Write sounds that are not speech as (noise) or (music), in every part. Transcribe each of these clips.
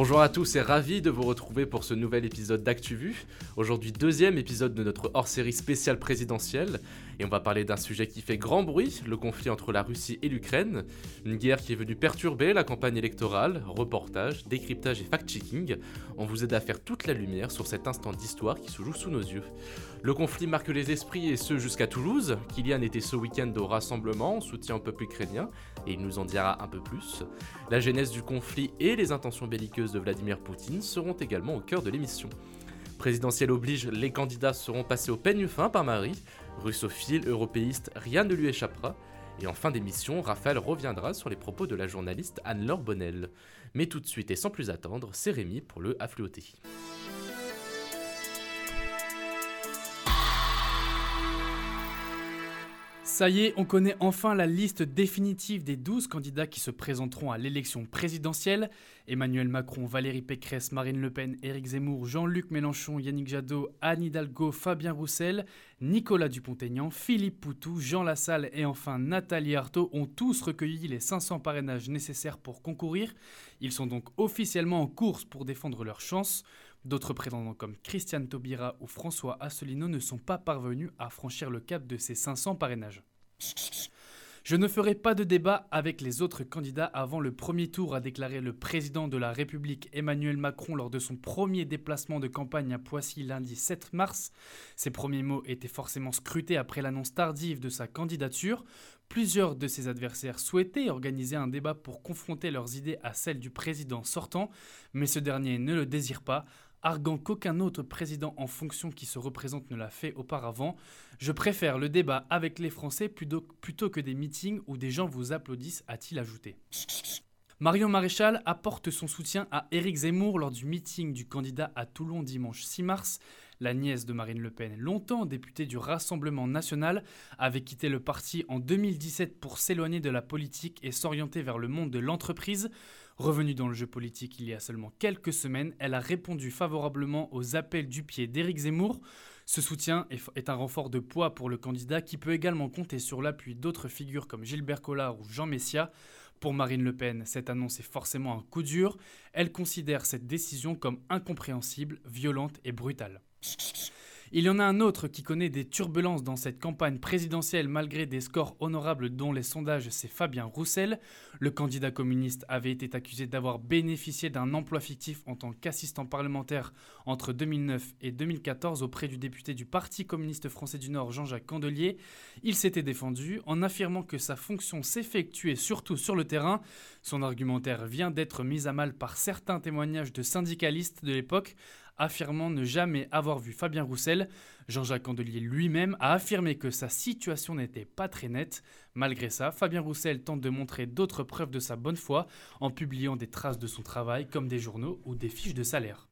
Bonjour à tous et ravi de vous retrouver pour ce nouvel épisode d'ActuVu. Aujourd'hui deuxième épisode de notre hors-série spéciale présidentielle et on va parler d'un sujet qui fait grand bruit, le conflit entre la Russie et l'Ukraine, une guerre qui est venue perturber la campagne électorale, reportage, décryptage et fact-checking. On vous aide à faire toute la lumière sur cet instant d'histoire qui se joue sous nos yeux. Le conflit marque les esprits et ce jusqu'à Toulouse. Kylian était ce week-end au rassemblement en soutien au peuple ukrainien et il nous en dira un peu plus. La genèse du conflit et les intentions belliqueuses de Vladimir Poutine seront également au cœur de l'émission. Présidentielle oblige, les candidats seront passés au peigne fin par Marie. Russophile, européiste, rien ne lui échappera. Et en fin d'émission, Raphaël reviendra sur les propos de la journaliste Anne-Laure Bonnel. Mais tout de suite et sans plus attendre, c'est Rémi pour le Affluoté. Ça y est, on connaît enfin la liste définitive des 12 candidats qui se présenteront à l'élection présidentielle. Emmanuel Macron, Valérie Pécresse, Marine Le Pen, Éric Zemmour, Jean-Luc Mélenchon, Yannick Jadot, Anne Hidalgo, Fabien Roussel, Nicolas Dupont-Aignan, Philippe Poutou, Jean Lassalle et enfin Nathalie Arthaud ont tous recueilli les 500 parrainages nécessaires pour concourir. Ils sont donc officiellement en course pour défendre leurs chances. D'autres prétendants comme Christiane Taubira ou François Asselineau ne sont pas parvenus à franchir le cap de ces 500 parrainages. Je ne ferai pas de débat avec les autres candidats avant le premier tour, a déclaré le président de la République Emmanuel Macron lors de son premier déplacement de campagne à Poissy lundi 7 mars. Ses premiers mots étaient forcément scrutés après l'annonce tardive de sa candidature. Plusieurs de ses adversaires souhaitaient organiser un débat pour confronter leurs idées à celles du président sortant, mais ce dernier ne le désire pas arguant qu'aucun autre président en fonction qui se représente ne l'a fait auparavant. Je préfère le débat avec les Français plutôt, que des meetings où des gens vous applaudissent, a-t-il ajouté. Marion Maréchal apporte son soutien à Éric Zemmour lors du meeting du candidat à Toulon dimanche 6 mars. La nièce de Marine Le Pen, longtemps députée du Rassemblement national, avait quitté le parti en 2017 pour s'éloigner de la politique et s'orienter vers le monde de l'entreprise. Revenue dans le jeu politique il y a seulement quelques semaines, elle a répondu favorablement aux appels du pied d'Éric Zemmour. Ce soutien est un renfort de poids pour le candidat qui peut également compter sur l'appui d'autres figures comme Gilbert Collard ou Jean Messia. Pour Marine Le Pen, cette annonce est forcément un coup dur. Elle considère cette décision comme incompréhensible, violente et brutale. Il y en a un autre qui connaît des turbulences dans cette campagne présidentielle malgré des scores honorables dont les sondages, c'est Fabien Roussel. Le candidat communiste avait été accusé d'avoir bénéficié d'un emploi fictif en tant qu'assistant parlementaire entre 2009 et 2014 auprès du député du Parti communiste français du Nord Jean-Jacques Candelier. Il s'était défendu en affirmant que sa fonction s'effectuait surtout sur le terrain. Son argumentaire vient d'être mis à mal par certains témoignages de syndicalistes de l'époque affirmant ne jamais avoir vu Fabien Roussel. Jean-Jacques Candelier lui-même a affirmé que sa situation n'était pas très nette. Malgré ça, Fabien Roussel tente de montrer d'autres preuves de sa bonne foi en publiant des traces de son travail comme des journaux ou des fiches de salaire.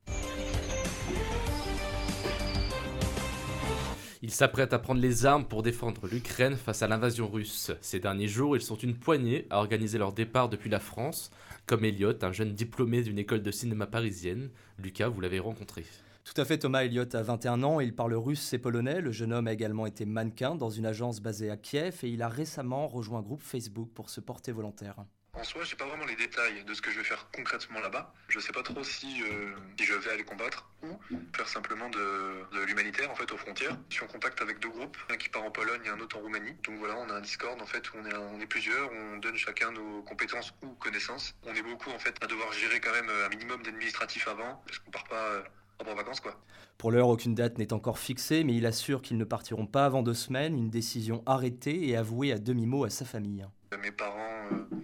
Il s'apprête à prendre les armes pour défendre l'Ukraine face à l'invasion russe. Ces derniers jours, ils sont une poignée à organiser leur départ depuis la France, comme Elliot, un jeune diplômé d'une école de cinéma parisienne. Lucas, vous l'avez rencontré. Tout à fait, Thomas Elliott a 21 ans, il parle russe et polonais. Le jeune homme a également été mannequin dans une agence basée à Kiev et il a récemment rejoint un groupe Facebook pour se porter volontaire. En soi, j'ai pas vraiment les détails de ce que je vais faire concrètement là-bas. Je sais pas trop si, euh, si je vais aller combattre ou faire simplement de, l'humanitaire en fait aux frontières. Je suis en contact avec deux groupes, un qui part en Pologne et un autre en Roumanie. Donc voilà, on a un Discord en fait où on est, est plusieurs, on donne chacun nos compétences ou connaissances. On est beaucoup en fait à devoir gérer quand même un minimum d'administratif avant parce qu'on part pas euh, en vacances quoi. Pour l'heure, aucune date n'est encore fixée, mais il assure qu'ils ne partiront pas avant deux semaines, une décision arrêtée et avouée à demi-mot à sa famille. Mes parents euh,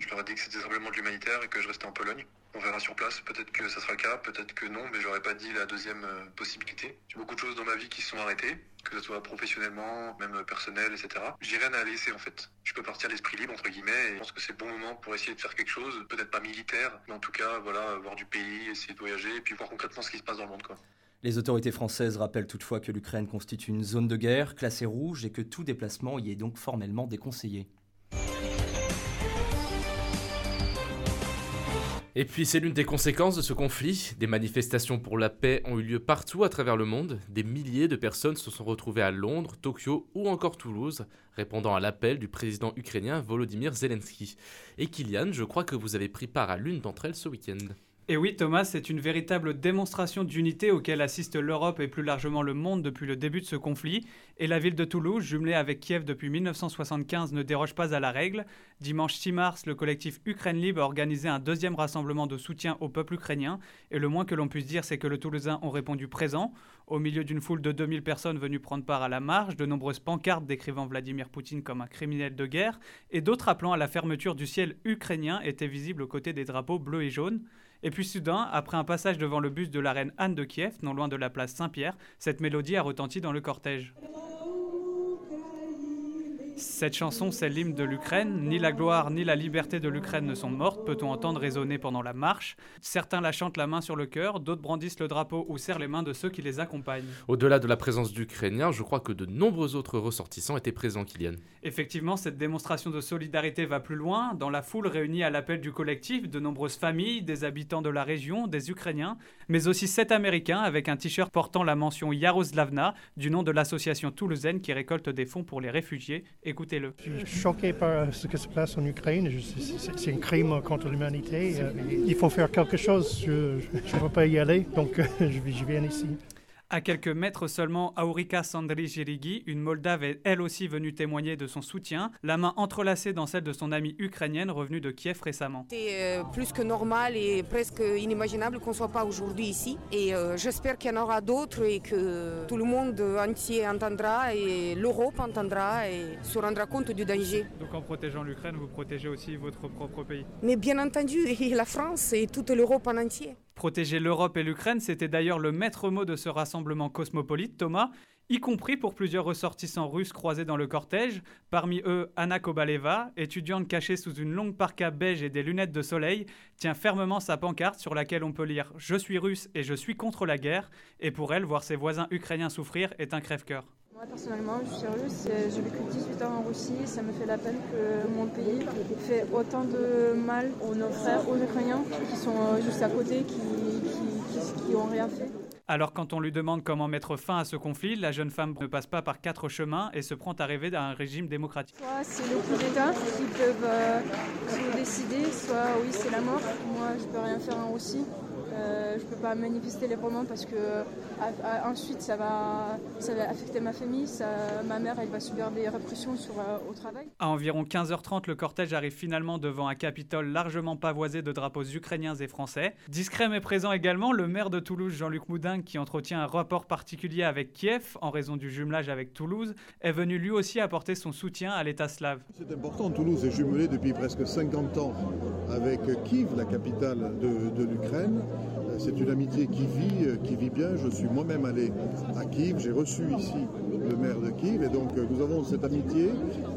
je leur ai dit que c'était simplement de l'humanitaire et que je restais en Pologne. On verra sur place, peut-être que ça sera le cas, peut-être que non, mais j'aurais pas dit la deuxième euh, possibilité. J'ai beaucoup de choses dans ma vie qui sont arrêtées, que ce soit professionnellement, même personnel, etc. J'ai rien à laisser en fait. Je peux partir l'esprit libre entre guillemets et je pense que c'est le bon moment pour essayer de faire quelque chose, peut-être pas militaire, mais en tout cas voilà, voir du pays, essayer de voyager et puis voir concrètement ce qui se passe dans le monde. Les autorités françaises rappellent toutefois que l'Ukraine constitue une zone de guerre classée rouge et que tout déplacement y est donc formellement déconseillé. Et puis c'est l'une des conséquences de ce conflit. Des manifestations pour la paix ont eu lieu partout à travers le monde. Des milliers de personnes se sont retrouvées à Londres, Tokyo ou encore Toulouse, répondant à l'appel du président ukrainien Volodymyr Zelensky. Et Kylian, je crois que vous avez pris part à l'une d'entre elles ce week-end. Et oui, Thomas, c'est une véritable démonstration d'unité auquel assiste l'Europe et plus largement le monde depuis le début de ce conflit. Et la ville de Toulouse, jumelée avec Kiev depuis 1975, ne déroge pas à la règle. Dimanche 6 mars, le collectif Ukraine Libre a organisé un deuxième rassemblement de soutien au peuple ukrainien. Et le moins que l'on puisse dire, c'est que les Toulousains ont répondu présent. Au milieu d'une foule de 2000 personnes venues prendre part à la marche, de nombreuses pancartes décrivant Vladimir Poutine comme un criminel de guerre et d'autres appelant à la fermeture du ciel ukrainien étaient visibles aux côtés des drapeaux bleus et jaunes. Et puis soudain, après un passage devant le bus de la reine Anne de Kiev, non loin de la place Saint-Pierre, cette mélodie a retenti dans le cortège. Cette chanson, c'est l'hymne de l'Ukraine. Ni la gloire ni la liberté de l'Ukraine ne sont mortes, peut-on entendre résonner pendant la marche? Certains la chantent la main sur le cœur, d'autres brandissent le drapeau ou serrent les mains de ceux qui les accompagnent. Au-delà de la présence d'Ukrainiens, je crois que de nombreux autres ressortissants étaient présents, Kylian. Effectivement, cette démonstration de solidarité va plus loin. Dans la foule réunie à l'appel du collectif, de nombreuses familles, des habitants de la région, des Ukrainiens, mais aussi sept Américains avec un t-shirt portant la mention Yaroslavna du nom de l'association toulousaine qui récolte des fonds pour les réfugiés Je suis choqué par ce qui se passe en Ukraine. C'est un crime contre l'humanité. Euh, il faut faire quelque chose. Je ne peux pas y aller, donc (laughs) je viens ici. À quelques mètres seulement, Aurika Sandri-Jirigi, une Moldave, est elle aussi venue témoigner de son soutien, la main entrelacée dans celle de son amie ukrainienne revenue de Kiev récemment. C'est euh, plus que normal et presque inimaginable qu'on ne soit pas aujourd'hui ici. Et euh, j'espère qu'il y en aura d'autres et que tout le monde entier entendra et l'Europe entendra et se rendra compte du danger. Donc en protégeant l'Ukraine, vous protégez aussi votre propre pays Mais bien entendu, (laughs) et la France et toute l'Europe en entier. Protéger l'Europe et l'Ukraine, c'était d'ailleurs le maître mot de ce rassemblement cosmopolite, Thomas, y compris pour plusieurs ressortissants russes croisés dans le cortège, parmi eux Anna Kobaleva, étudiante cachée sous une longue parka beige et des lunettes de soleil, tient fermement sa pancarte sur laquelle on peut lire Je suis russe et je suis contre la guerre, et pour elle, voir ses voisins ukrainiens souffrir est un crève-cœur. Moi personnellement, je suis russe, j'ai vécu 18 ans en Russie, ça me fait la peine que mon pays fait autant de mal aux nos frères, aux Ukrainiens qui sont euh, juste à côté, qui, qui, ont rien fait. Alors quand on lui demande comment mettre fin à ce conflit, la jeune femme ne passe pas par quatre chemins et se prend à rêver d'un régime démocratique. Soit c'est le coup d'État qui peuvent euh, décider, soit oui c'est la mort. Moi je peux rien faire en Russie. Euh, je ne peux pas manifester librement parce que ensuite ça va, ça va affecter ma famille. ma mère elle va subir des répressions sur, euh, au travail. À environ 15h30, le cortège arrive finalement devant un Capitole largement pavoisé de drapeaux ukrainiens et français. Discret mais présent également, le maire de Toulouse, Jean-Luc Moudin, qui entretient un rapport particulier avec Kiev en raison du jumelage avec Toulouse, est venu lui aussi apporter son soutien à l'État slave. C'est important, Toulouse est jumelé depuis presque 50 ans avec Kiev, la capitale de, de l'Ukraine. C'est une amitié qui vit, euh, qui vit bien. Je suis moi-même allé à Kiev, j'ai reçu ici le maire de Kiev, et donc euh, nous avons cette amitié.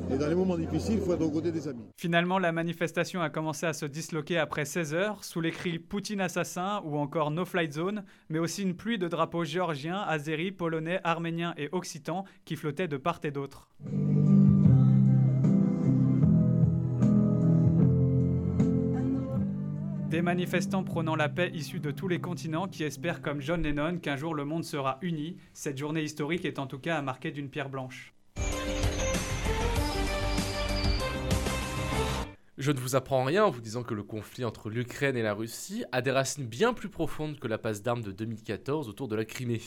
Et dans les moments difficiles, il faut être des amis. Finalement, la manifestation a commencé à se disloquer après 16 heures, sous les cris Poutine assassin ou encore No Flight Zone, mais aussi une pluie de drapeaux géorgiens, azéris, polonais, arméniens et occitans qui flottaient de part et d'autre. Des manifestants prônant la paix issus de tous les continents qui espèrent comme John Lennon qu'un jour le monde sera uni. Cette journée historique est en tout cas à marquer d'une pierre blanche. Je ne vous apprends rien en vous disant que le conflit entre l'Ukraine et la Russie a des racines bien plus profondes que la passe d'armes de 2014 autour de la Crimée.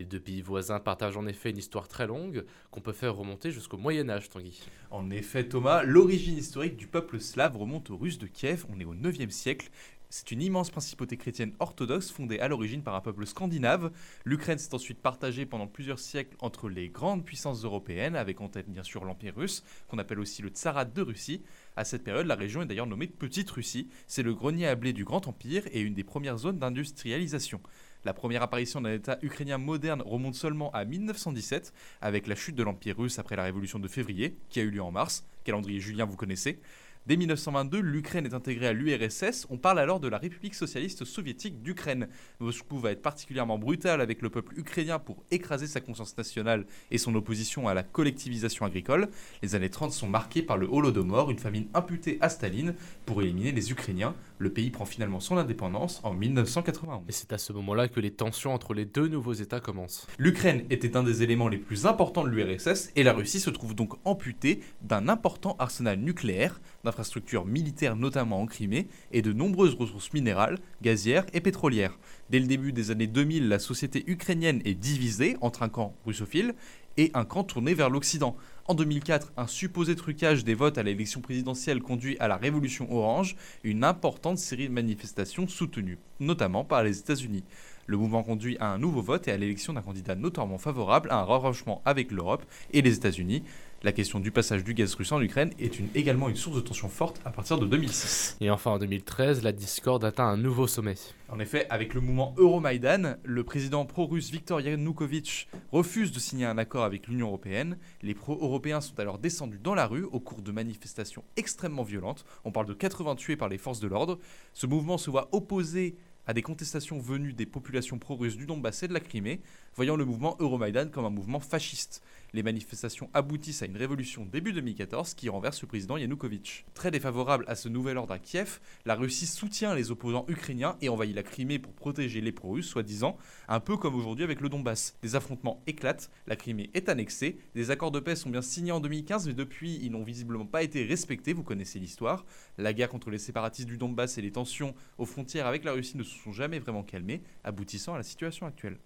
Les deux pays voisins partagent en effet une histoire très longue qu'on peut faire remonter jusqu'au Moyen Âge, Tanguy. En effet, Thomas, l'origine historique du peuple slave remonte aux Russes de Kiev, on est au 9e siècle, c'est une immense principauté chrétienne orthodoxe fondée à l'origine par un peuple scandinave. L'Ukraine s'est ensuite partagée pendant plusieurs siècles entre les grandes puissances européennes, avec en tête bien sûr l'Empire russe, qu'on appelle aussi le Tsarat de Russie. À cette période, la région est d'ailleurs nommée Petite Russie. C'est le grenier à blé du Grand Empire et une des premières zones d'industrialisation. La première apparition d'un État ukrainien moderne remonte seulement à 1917, avec la chute de l'Empire russe après la révolution de février, qui a eu lieu en mars. Calendrier julien, vous connaissez. Dès 1922, l'Ukraine est intégrée à l'URSS. On parle alors de la République socialiste soviétique d'Ukraine. Moscou va être particulièrement brutal avec le peuple ukrainien pour écraser sa conscience nationale et son opposition à la collectivisation agricole. Les années 30 sont marquées par le Holodomor, une famine imputée à Staline pour éliminer les Ukrainiens. Le pays prend finalement son indépendance en 1991. Et c'est à ce moment-là que les tensions entre les deux nouveaux États commencent. L'Ukraine était un des éléments les plus importants de l'URSS et la Russie se trouve donc amputée d'un important arsenal nucléaire, d'infrastructures militaires notamment en Crimée et de nombreuses ressources minérales, gazières et pétrolières. Dès le début des années 2000, la société ukrainienne est divisée entre un camp russophile et un camp tourné vers l'Occident. En 2004, un supposé trucage des votes à l'élection présidentielle conduit à la révolution orange, une importante série de manifestations soutenues, notamment par les États-Unis. Le mouvement conduit à un nouveau vote et à l'élection d'un candidat notoirement favorable à un rapprochement avec l'Europe et les États-Unis. La question du passage du gaz russe en Ukraine est également une source de tension forte à partir de 2006. Et enfin en 2013, la discorde atteint un nouveau sommet. En effet, avec le mouvement Euromaïdan, le président pro-russe Viktor Yanukovych refuse de signer un accord avec l'Union européenne. Les pro-européens sont alors descendus dans la rue au cours de manifestations extrêmement violentes. On parle de 80 tués par les forces de l'ordre. Ce mouvement se voit opposé à des contestations venues des populations pro-russes du Donbass et de la Crimée, voyant le mouvement Euromaïdan comme un mouvement fasciste. Les manifestations aboutissent à une révolution début 2014 qui renverse le président Yanukovych. Très défavorable à ce nouvel ordre à Kiev, la Russie soutient les opposants ukrainiens et envahit la Crimée pour protéger les pro-russes, soi-disant, un peu comme aujourd'hui avec le Donbass. Des affrontements éclatent, la Crimée est annexée, des accords de paix sont bien signés en 2015 mais depuis ils n'ont visiblement pas été respectés, vous connaissez l'histoire. La guerre contre les séparatistes du Donbass et les tensions aux frontières avec la Russie ne se sont jamais vraiment calmées, aboutissant à la situation actuelle.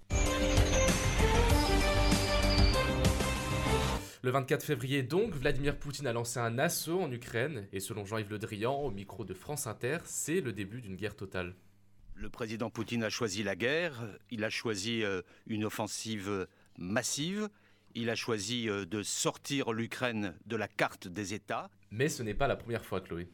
Le 24 février donc, Vladimir Poutine a lancé un assaut en Ukraine et selon Jean-Yves Le Drian au micro de France Inter, c'est le début d'une guerre totale. Le président Poutine a choisi la guerre, il a choisi euh, une offensive massive, il a choisi euh, de sortir l'Ukraine de la carte des États. Mais ce n'est pas la première fois, Chloé.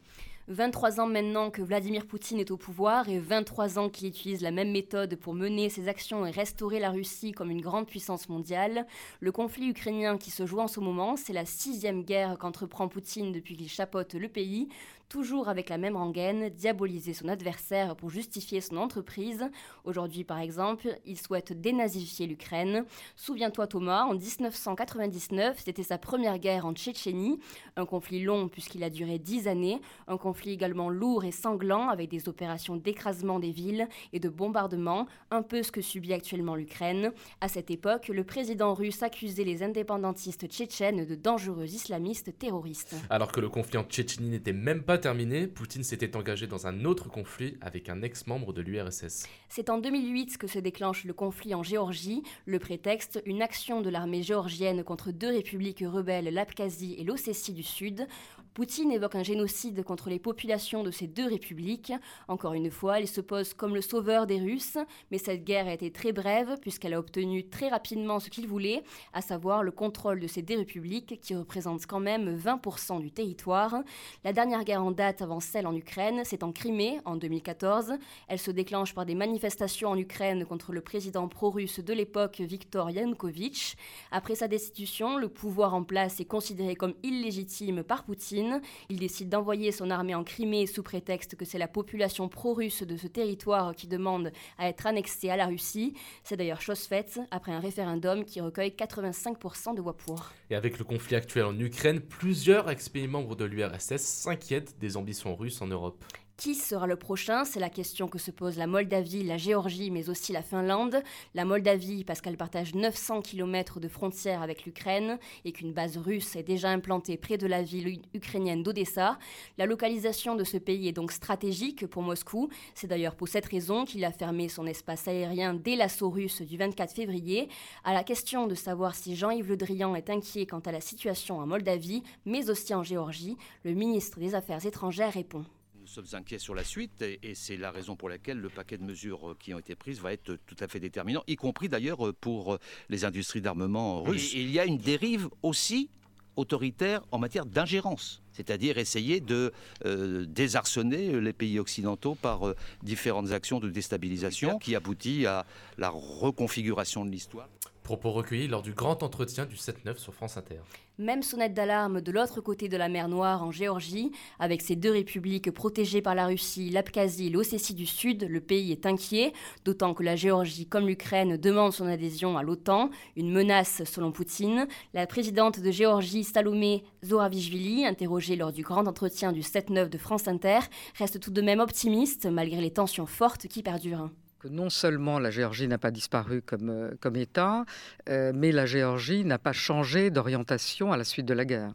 23 ans maintenant que Vladimir Poutine est au pouvoir et 23 ans qu'il utilise la même méthode pour mener ses actions et restaurer la Russie comme une grande puissance mondiale. Le conflit ukrainien qui se joue en ce moment, c'est la sixième guerre qu'entreprend Poutine depuis qu'il chapeaute le pays, toujours avec la même rengaine, diaboliser son adversaire pour justifier son entreprise. Aujourd'hui, par exemple, il souhaite dénazifier l'Ukraine. Souviens-toi, Thomas, en 1999, c'était sa première guerre en Tchétchénie, un conflit long puisqu'il a duré dix années, un conflit également lourd et sanglant avec des opérations d'écrasement des villes et de bombardement, un peu ce que subit actuellement l'Ukraine. À cette époque, le président russe accusait les indépendantistes tchétchènes de dangereux islamistes terroristes. Alors que le conflit en Tchétchénie n'était même pas terminé, Poutine s'était engagé dans un autre conflit avec un ex-membre de l'URSS. C'est en 2008 que se déclenche le conflit en Géorgie. Le prétexte, une action de l'armée géorgienne contre deux républiques rebelles, l'Abkhazie et l'Ossétie du Sud. Poutine évoque un génocide contre les populations de ces deux républiques. Encore une fois, il se pose comme le sauveur des Russes, mais cette guerre a été très brève puisqu'elle a obtenu très rapidement ce qu'il voulait, à savoir le contrôle de ces deux républiques qui représentent quand même 20% du territoire. La dernière guerre en date avant celle en Ukraine, c'est en Crimée en 2014. Elle se déclenche par des manifestations en Ukraine contre le président pro-russe de l'époque, Viktor Yanukovych. Après sa destitution, le pouvoir en place est considéré comme illégitime par Poutine il décide d'envoyer son armée en Crimée sous prétexte que c'est la population pro-russe de ce territoire qui demande à être annexée à la Russie. C'est d'ailleurs chose faite après un référendum qui recueille 85% de voix pour. Et avec le conflit actuel en Ukraine, plusieurs ex-pays membres de l'URSS s'inquiètent des ambitions russes en Europe. Qui sera le prochain? C'est la question que se pose la Moldavie, la Géorgie, mais aussi la Finlande. La Moldavie, parce qu'elle partage 900 km de frontière avec l'Ukraine et qu'une base russe est déjà implantée près de la ville ukrainienne d'Odessa. La localisation de ce pays est donc stratégique pour Moscou. C'est d'ailleurs pour cette raison qu'il a fermé son espace aérien dès l'assaut russe du 24 février. À la question de savoir si Jean-Yves Le Drian est inquiet quant à la situation en Moldavie, mais aussi en Géorgie, le ministre des Affaires étrangères répond sommes inquiets sur la suite et, c'est la raison pour laquelle le paquet de mesures qui ont été prises va être tout à fait déterminant, y compris d'ailleurs pour les industries d'armement russes. il y a une dérive aussi autoritaire en matière d'ingérence, c'est-à-dire essayer de euh, désarçonner les pays occidentaux par euh, différentes actions de déstabilisation qui aboutit à la reconfiguration de l'histoire. Propos recueillis lors du grand entretien du 7-9 sur France Inter. Même sonnette d'alarme de l'autre côté de la mer Noire en Géorgie, avec ces deux républiques protégées par la Russie, l'Abkhazie et l'Ossétie du Sud, le pays est inquiet, d'autant que la Géorgie comme l'Ukraine demande son adhésion à l'OTAN, une menace selon Poutine. La présidente de Géorgie, Salomé Zoravishvili, interrogée lors du grand entretien du 7-9 de France Inter, reste tout de même optimiste malgré les tensions fortes qui perdurent. Que non seulement la Géorgie n'a pas disparu comme, euh, comme État, euh, mais la Géorgie n'a pas changé d'orientation à la suite de la guerre.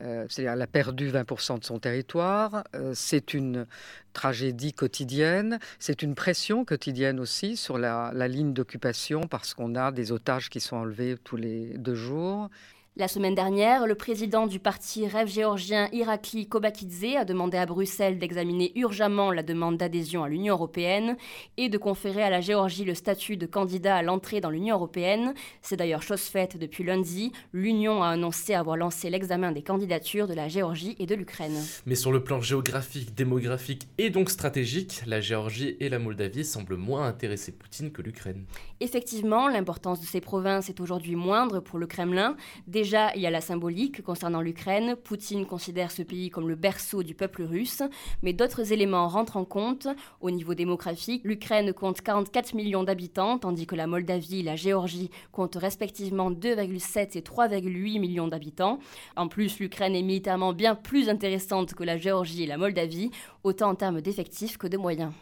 Euh, c'est-à-dire elle a perdu 20% de son territoire, c'est une tragédie quotidienne, c'est une pression quotidienne aussi sur la, la ligne d'occupation parce qu'on a des otages qui sont enlevés tous les deux jours. La semaine dernière, le président du parti Rêve géorgien Irakli Kobakidze a demandé à Bruxelles d'examiner urgemment la demande d'adhésion à l'Union européenne et de conférer à la Géorgie le statut de candidat à l'entrée dans l'Union européenne. C'est d'ailleurs chose faite depuis lundi. L'Union a annoncé avoir lancé l'examen des candidatures de la Géorgie et de l'Ukraine. Mais sur le plan géographique, démographique et donc stratégique, la Géorgie et la Moldavie semblent moins intéresser Poutine que l'Ukraine. Effectivement, l'importance de ces provinces est aujourd'hui moindre pour le Kremlin. Déjà, il y a la symbolique concernant l'Ukraine. Poutine considère ce pays comme le berceau du peuple russe, mais d'autres éléments rentrent en compte. Au niveau démographique, l'Ukraine compte 44 millions d'habitants, tandis que la Moldavie et la Géorgie comptent respectivement 2,7 et 3,8 millions d'habitants. En plus, l'Ukraine est militairement bien plus intéressante que la Géorgie et la Moldavie, autant en termes d'effectifs que de moyens.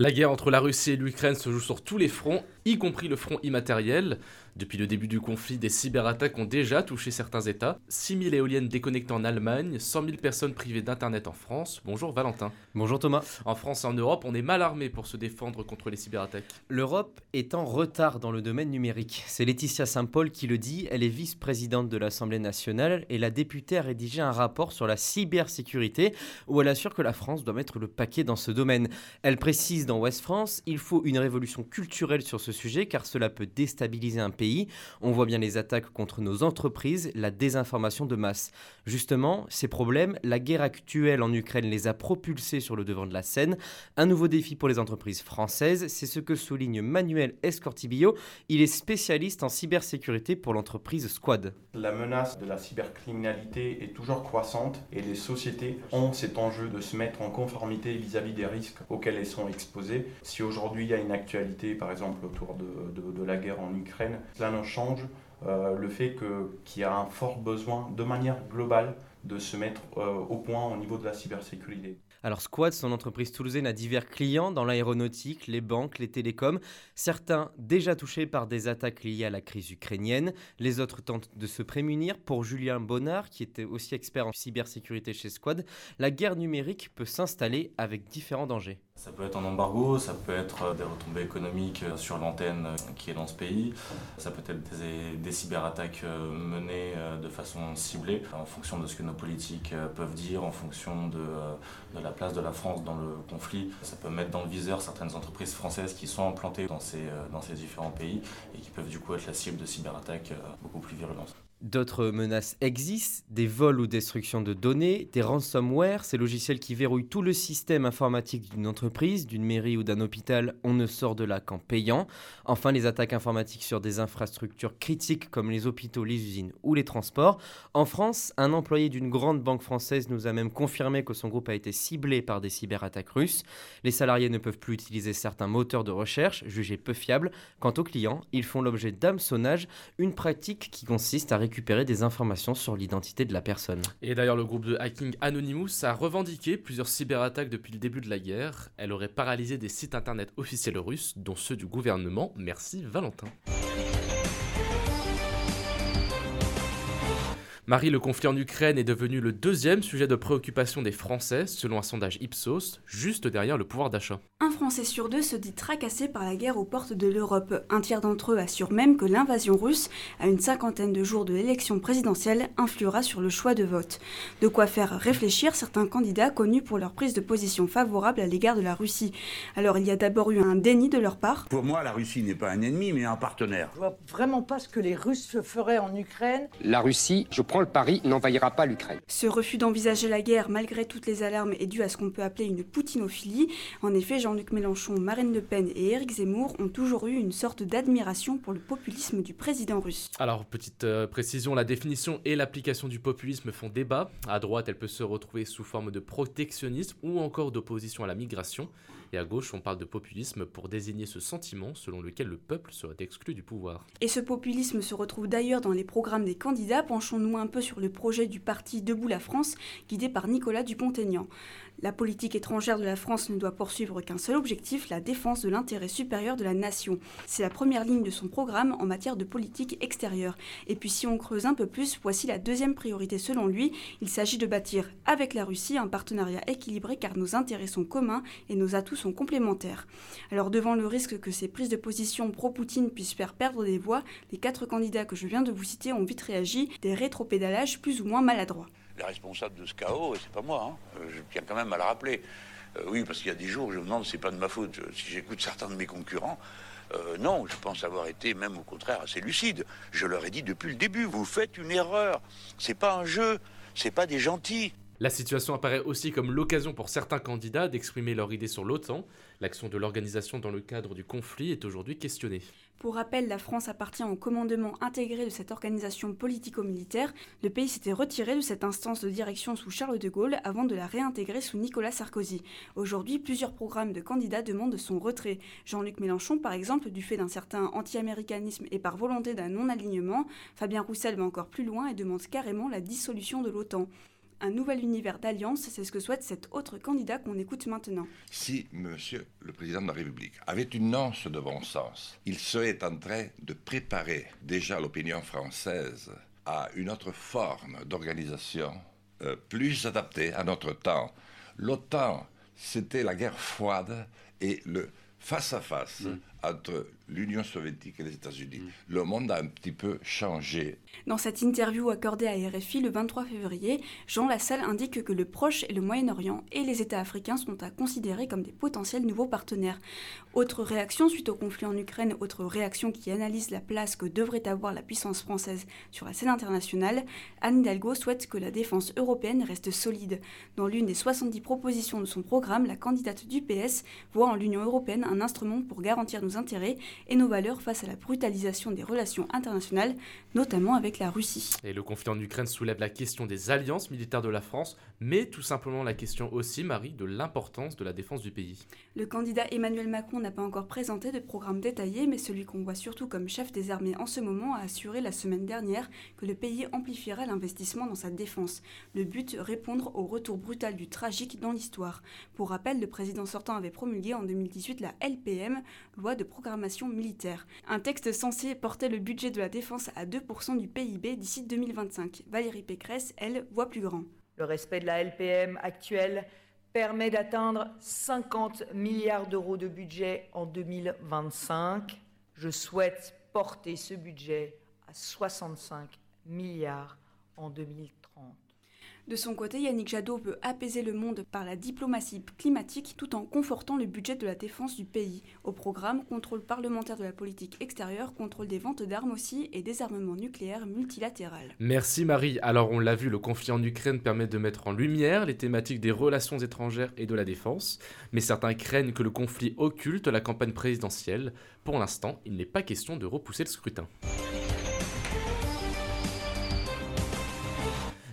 La guerre entre la Russie et l'Ukraine se joue sur tous les fronts, y compris le front immatériel. Depuis le début du conflit, des cyberattaques ont déjà touché certains États. 6000 éoliennes déconnectées en Allemagne, 100 000 personnes privées d'Internet en France. Bonjour Valentin. Bonjour Thomas. En France et en Europe, on est mal armé pour se défendre contre les cyberattaques. L'Europe est en retard dans le domaine numérique. C'est Laetitia Saint-Paul qui le dit. Elle est vice-présidente de l'Assemblée nationale et la députée a rédigé un rapport sur la cybersécurité où elle assure que la France doit mettre le paquet dans ce domaine. Elle précise dans Ouest France, il faut une révolution culturelle sur ce sujet car cela peut déstabiliser un pays on voit bien les attaques contre nos entreprises, la désinformation de masse. Justement, ces problèmes, la guerre actuelle en Ukraine les a propulsés sur le devant de la scène. Un nouveau défi pour les entreprises françaises, c'est ce que souligne Manuel Escortibillo. Il est spécialiste en cybersécurité pour l'entreprise Squad. La menace de la cybercriminalité est toujours croissante et les sociétés ont cet enjeu de se mettre en conformité vis-à-vis des risques auxquels elles sont exposées. Si aujourd'hui il y a une actualité, par exemple autour de, la guerre en Ukraine, cela ne change euh, le fait qu'il y a un fort besoin, de manière globale, de se mettre euh, au point au niveau de la cybersécurité. Alors Squad, son entreprise toulousaine, a divers clients dans l'aéronautique, les banques, les télécoms, certains déjà touchés par des attaques liées à la crise ukrainienne, les autres tentent de se prémunir. Pour Julien Bonnard, qui était aussi expert en cybersécurité chez Squad, la guerre numérique peut s'installer avec différents dangers. Ça peut être un embargo, ça peut être euh, des retombées économiques euh, sur l'antenne euh, qui est dans ce pays, ça peut être des, cyberattaques menées de façon ciblée en fonction de ce que nos politiques peuvent dire, en fonction de, la place de la France dans le conflit. Ça peut mettre dans le viseur certaines entreprises françaises qui sont implantées dans ces différents pays et qui peuvent du coup être la cible de cyberattaques beaucoup plus virulentes. D'autres menaces existent, des vols ou destructions de données, des ransomware, ces logiciels qui verrouillent tout le système informatique d'une entreprise, d'une mairie ou d'un hôpital, on ne sort de là qu'en payant. Enfin, les attaques informatiques sur des infrastructures critiques comme les hôpitaux, les usines ou les transports. En France, un employé d'une grande banque française nous a même confirmé que son groupe a été ciblé par des cyberattaques russes. Les salariés ne peuvent plus utiliser certains moteurs de recherche, jugés peu fiables. Quant aux clients, ils font l'objet d'hameçonnage, une pratique qui consiste à récupérer récupérer des informations sur l'identité de la personne. Et d'ailleurs, le groupe de hacking Anonymous a revendiqué plusieurs cyberattaques depuis le début de la guerre. Elle aurait paralysé des sites internet officiels russes, dont ceux du gouvernement. Merci Valentin. Marie, le conflit en Ukraine est devenu le deuxième sujet de préoccupation des Français, selon un sondage Ipsos, juste derrière le pouvoir d'achat. Un Français sur deux se dit tracassé par la guerre aux portes de l'Europe. Un tiers d'entre eux assure même que l'invasion russe, à une cinquantaine de jours de l'élection présidentielle, influera sur le choix de vote. De quoi faire réfléchir certains candidats connus pour leur prise de position favorable à l'égard de la Russie. Alors il y a d'abord eu un déni de leur part. Pour moi, la Russie n'est pas un ennemi, mais un partenaire. Je vois vraiment pas ce que les Russes feraient en Ukraine. La Russie, je le pari, n'envahira pas l'Ukraine. Ce refus d'envisager la guerre malgré toutes les alarmes est dû à ce qu'on peut appeler une poutinophilie. En effet, Jean-Luc Mélenchon, Marine Le Pen et Éric Zemmour ont toujours eu une sorte d'admiration pour le populisme du président russe. Alors, petite euh, précision, la définition et l'application du populisme font débat. À droite, elle peut se retrouver sous forme de protectionnisme ou encore d'opposition à la migration. Et à gauche, on parle de populisme pour désigner ce sentiment selon lequel le peuple serait exclu du pouvoir. Et ce populisme se retrouve d'ailleurs dans les programmes des candidats. Penchons-nous un peu sur le projet du parti Debout la France, guidé par Nicolas Dupont-Aignan. La politique étrangère de la France ne doit poursuivre qu'un seul objectif, la défense de l'intérêt supérieur de la nation. C'est la première ligne de son programme en matière de politique extérieure. Et puis si on creuse un peu plus, voici la deuxième priorité selon lui. Il s'agit de bâtir avec la Russie un partenariat équilibré car nos intérêts sont communs et nos atouts sont complémentaires. Alors devant le risque que ces prises de position pro-Poutine puissent faire perdre des voix, les quatre candidats que je viens de vous citer ont vite réagi, des rétropédalages plus ou moins maladroits la responsable de ce chaos, c'est pas moi. Hein. Euh, je tiens quand même à le rappeler. Euh, oui, parce qu'il y a des jours, je me demande, c'est pas de ma faute. Si j'écoute certains de mes concurrents, euh, non, je pense avoir été même au contraire assez lucide. Je leur ai dit depuis le début, vous faites une erreur. C'est pas un jeu, c'est pas des gentils. La situation apparaît aussi comme l'occasion pour certains candidats d'exprimer leur idée sur l'OTAN. L'action de l'organisation dans le cadre du conflit est aujourd'hui questionnée. Pour rappel, la France appartient au commandement intégré de cette organisation politico-militaire. Le pays s'était retiré de cette instance de direction sous Charles de Gaulle avant de la réintégrer sous Nicolas Sarkozy. Aujourd'hui, plusieurs programmes de candidats demandent son retrait. Jean-Luc Mélenchon, par exemple, du fait d'un certain anti-américanisme et par volonté d'un non-alignement, Fabien Roussel va encore plus loin et demande carrément la dissolution de l'OTAN un nouvel univers d'alliance, c'est ce que souhaite cet autre candidat qu'on écoute maintenant. Si Monsieur le Président de la République avait une once de bon sens, il serait en train de préparer déjà l'opinion française à une autre forme d'organisation euh, plus adaptée à notre temps. L'OTAN, c'était la guerre froide et le face-à-face mm. entre l'Union soviétique et les États-Unis. Le monde a un petit peu changé. Dans cette interview accordée à RFI le 23 février, Jean Lassalle indique que le Proche et le Moyen-Orient et les États africains sont à considérer comme des potentiels nouveaux partenaires. Autre réaction suite au conflit en Ukraine, autre réaction qui analyse la place que devrait avoir la puissance française sur la scène internationale, Anne Hidalgo souhaite que la défense européenne reste solide. Dans l'une des 70 propositions de son programme, la candidate du PS voit en l'Union européenne un instrument pour garantir nos intérêts et nos valeurs face à la brutalisation des relations internationales, notamment avec la Russie. Et le conflit en Ukraine soulève la question des alliances militaires de la France, mais tout simplement la question aussi, Marie, de l'importance de la défense du pays. Le candidat Emmanuel Macron n'a pas encore présenté de programme détaillé, mais celui qu'on voit surtout comme chef des armées en ce moment a assuré la semaine dernière que le pays amplifierait l'investissement dans sa défense. Le but, répondre au retour brutal du tragique dans l'histoire. Pour rappel, le président sortant avait promulgué en 2018 la LPM, loi de programmation militaire. Un texte censé porter le budget de la défense à 2% du PIB d'ici 2025. Valérie Pécresse, elle, voit plus grand. Le respect de la LPM actuelle permet d'atteindre 50 milliards d'euros de budget en 2025. Je souhaite porter ce budget à 65 milliards en 2030. De son côté, Yannick Jadot veut apaiser le monde par la diplomatie climatique tout en confortant le budget de la défense du pays. Au programme, contrôle parlementaire de la politique extérieure, contrôle des ventes d'armes aussi et désarmement nucléaire multilatéral. Merci Marie. Alors on l'a vu, le conflit en Ukraine permet de mettre en lumière les thématiques des relations étrangères et de la défense, mais certains craignent que le conflit occulte la campagne présidentielle. Pour l'instant, il n'est pas question de repousser le scrutin.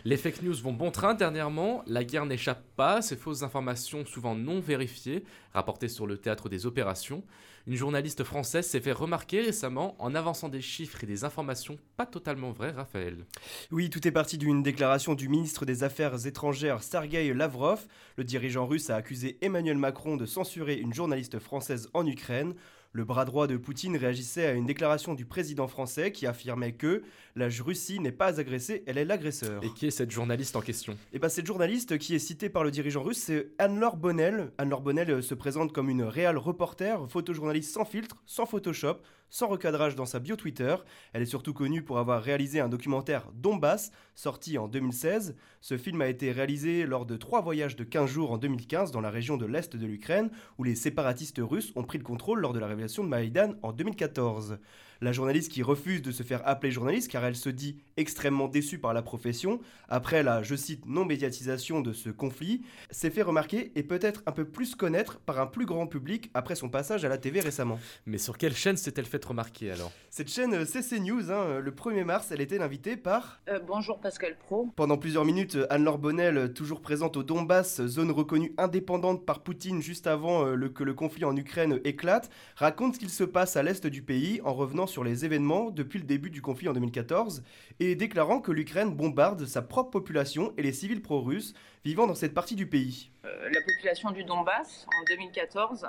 Les fake news vont bon train dernièrement, la guerre n'échappe pas, ces fausses informations souvent non vérifiées, rapportées sur le théâtre des opérations. Une journaliste française s'est fait remarquer récemment en avançant des chiffres et des informations pas totalement vraies, Raphaël. Oui, tout est parti d'une déclaration du ministre des Affaires étrangères Sergei Lavrov. Le dirigeant russe a accusé Emmanuel Macron de censurer une journaliste française en Ukraine. Le bras droit de Poutine réagissait à une déclaration du président français qui affirmait que la Russie n'est pas agressée, elle est l'agresseur. Et qui est cette journaliste en question? Et eh bien cette journaliste qui est citée par le dirigeant russe, c'est Anne-Laure Bonnel. Anne-Laure Bonnel euh, se présente comme une réelle reporter, photojournaliste sans filtre, sans Photoshop, sans recadrage dans sa bio Twitter. Elle est surtout connue pour avoir réalisé un documentaire Donbass, sorti en 2016. Ce film a été réalisé lors de trois voyages de 15 jours en 2015 dans la région de l'Est de l'Ukraine, où les séparatistes russes ont pris le contrôle lors de la révélation de Maïdan en 2014. La journaliste qui refuse de se faire appeler journaliste car elle se dit extrêmement déçue par la profession, après la, je cite, non-médiatisation de ce conflit, s'est fait remarquer et peut-être un peu plus connaître par un plus grand public après son passage à la TV récemment. Mais sur quelle chaîne s'est-elle fait peut-être marqué alors? Cette chaîne CC News, hein, le 1er mars, elle était invitée par... Euh, bonjour Pascal Pro. Pendant plusieurs minutes, Anne-Laure Bonnel, toujours présente au Donbass, zone reconnue indépendante par Poutine juste avant le, que le conflit en Ukraine éclate, raconte ce qu'il se passe à l'est du pays en revenant sur les événements depuis le début du conflit en 2014 et déclarant que l'Ukraine bombarde sa propre population et les civils pro-russes vivant dans cette partie du pays. Euh, la population du Donbass en 2014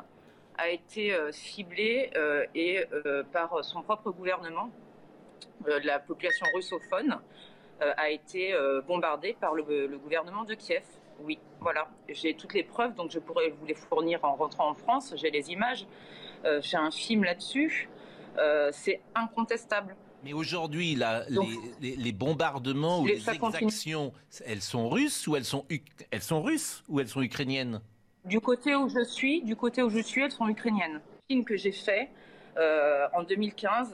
a été euh, ciblée euh, et par son propre gouvernement. la population russophone a été bombardée par le, le, gouvernement de Kiev. Oui, voilà. J'ai toutes les preuves, donc je pourrais vous les fournir en rentrant en France. J'ai les images. J'ai un film là-dessus. C'est incontestable. Mais aujourd'hui, les, les, bombardements ou les exactions, elles sont russes ou elles sont, elles sont russes ou elles sont ukrainiennes? Du côté où je suis, du côté où je suis, elles sont ukrainiennes. Le film que j'ai fait euh, en 2015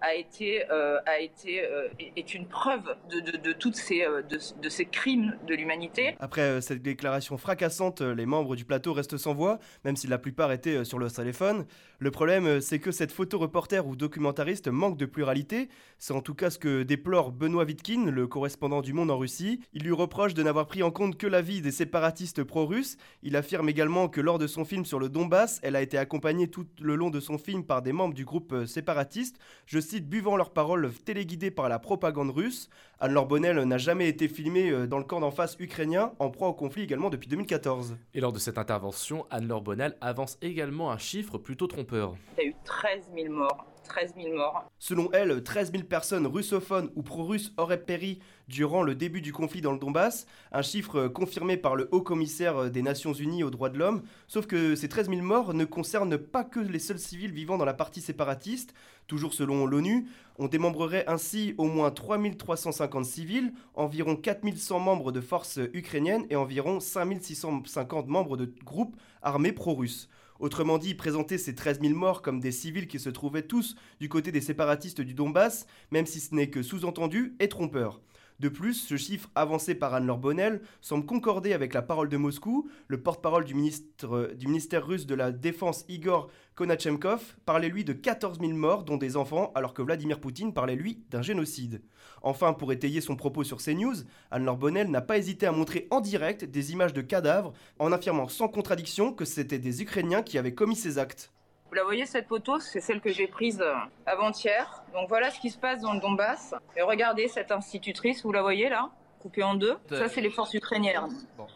a été, euh, a été euh, est une preuve de, de, toutes ces, euh, de, de, ces crimes de l'humanité. Après cette déclaration fracassante, les membres du plateau restent sans voix, même si la plupart étaient sur leur téléphone. Le problème, c'est que cette photo reporter ou documentariste manque de pluralité. C'est en tout cas ce que déplore Benoît Vitkin, le correspondant du Monde en Russie. Il lui reproche de n'avoir pris en compte que l'avis des séparatistes pro-russes. Il affirme également que lors de son film sur le Donbass, elle a été accompagnée tout le long de son film par des membres du groupe séparatiste. Je cite buvant leurs paroles téléguidées par la propagande russe. Anne-Laure Bonnel n'a jamais été filmée euh, dans le camp d'en face ukrainien, en proie au conflit également depuis 2014. Et lors de cette intervention, Anne-Laure Bonnel avance également un chiffre plutôt trompeur. Il y a eu 13 000 morts 13 000 morts. Selon elle, 13 000 personnes russophones ou pro-russes auraient péri durant le début du conflit dans le Donbass, un chiffre confirmé par le haut commissaire des Nations Unies aux droits de l'homme, sauf que ces 13 000 morts ne concernent pas que les seuls civils vivant dans la partie séparatiste. Toujours selon l'ONU, on démembrerait ainsi au moins 3 350 civils, environ 4 100 membres de forces ukrainiennes et environ 5 650 membres de groupes armés pro-russes. Autrement dit, présenter ces 13 000 morts comme des civils qui se trouvaient tous du côté des séparatistes du Donbass, même si ce n'est que sous-entendu, est trompeur. De plus, ce chiffre avancé par Anne-Laure Bonnel semble concorder avec la parole de Moscou. Le porte-parole du, du, ministère russe de la Défense, Igor Konachemkov, parlait lui de 14 000 morts, dont des enfants, alors que Vladimir Poutine parlait lui d'un génocide. Enfin, pour étayer son propos sur CNews, Anne-Laure Bonnel n'a pas hésité à montrer en direct des images de cadavres, en affirmant sans contradiction que c'était des Ukrainiens qui avaient commis ces actes. Vous la voyez cette photo, c'est celle que j'ai prise euh, avant-hier. Donc voilà ce qui se passe dans le Donbass. Et regardez cette institutrice, vous la voyez là coupée en deux. Ça, c'est les forces ukrainiennes.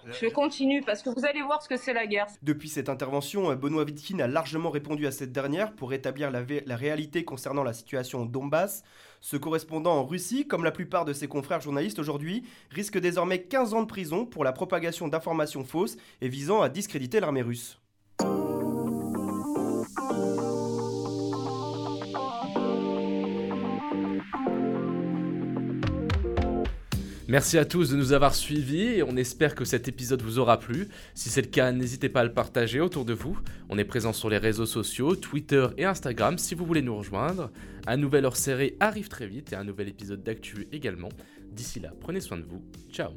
Je continue parce que vous allez voir ce que c'est la guerre. Depuis cette intervention, euh, Benoît Vitkin a largement répondu à cette dernière pour établir la, la réalité concernant la situation au Donbass. Ce correspondant en Russie, comme la plupart de ses confrères journalistes aujourd'hui, risque désormais 15 ans de prison pour la propagation d'informations fausses et visant à discréditer l'armée russe. Merci à tous de nous avoir suivis et on espère que cet épisode vous aura plu. Si c'est le cas, n'hésitez pas à le partager autour de vous. On est présent sur les réseaux sociaux, Twitter et Instagram si vous voulez nous rejoindre. Un nouvel hors-série arrive très vite et un nouvel épisode d'actu également. D'ici là, prenez soin de vous. Ciao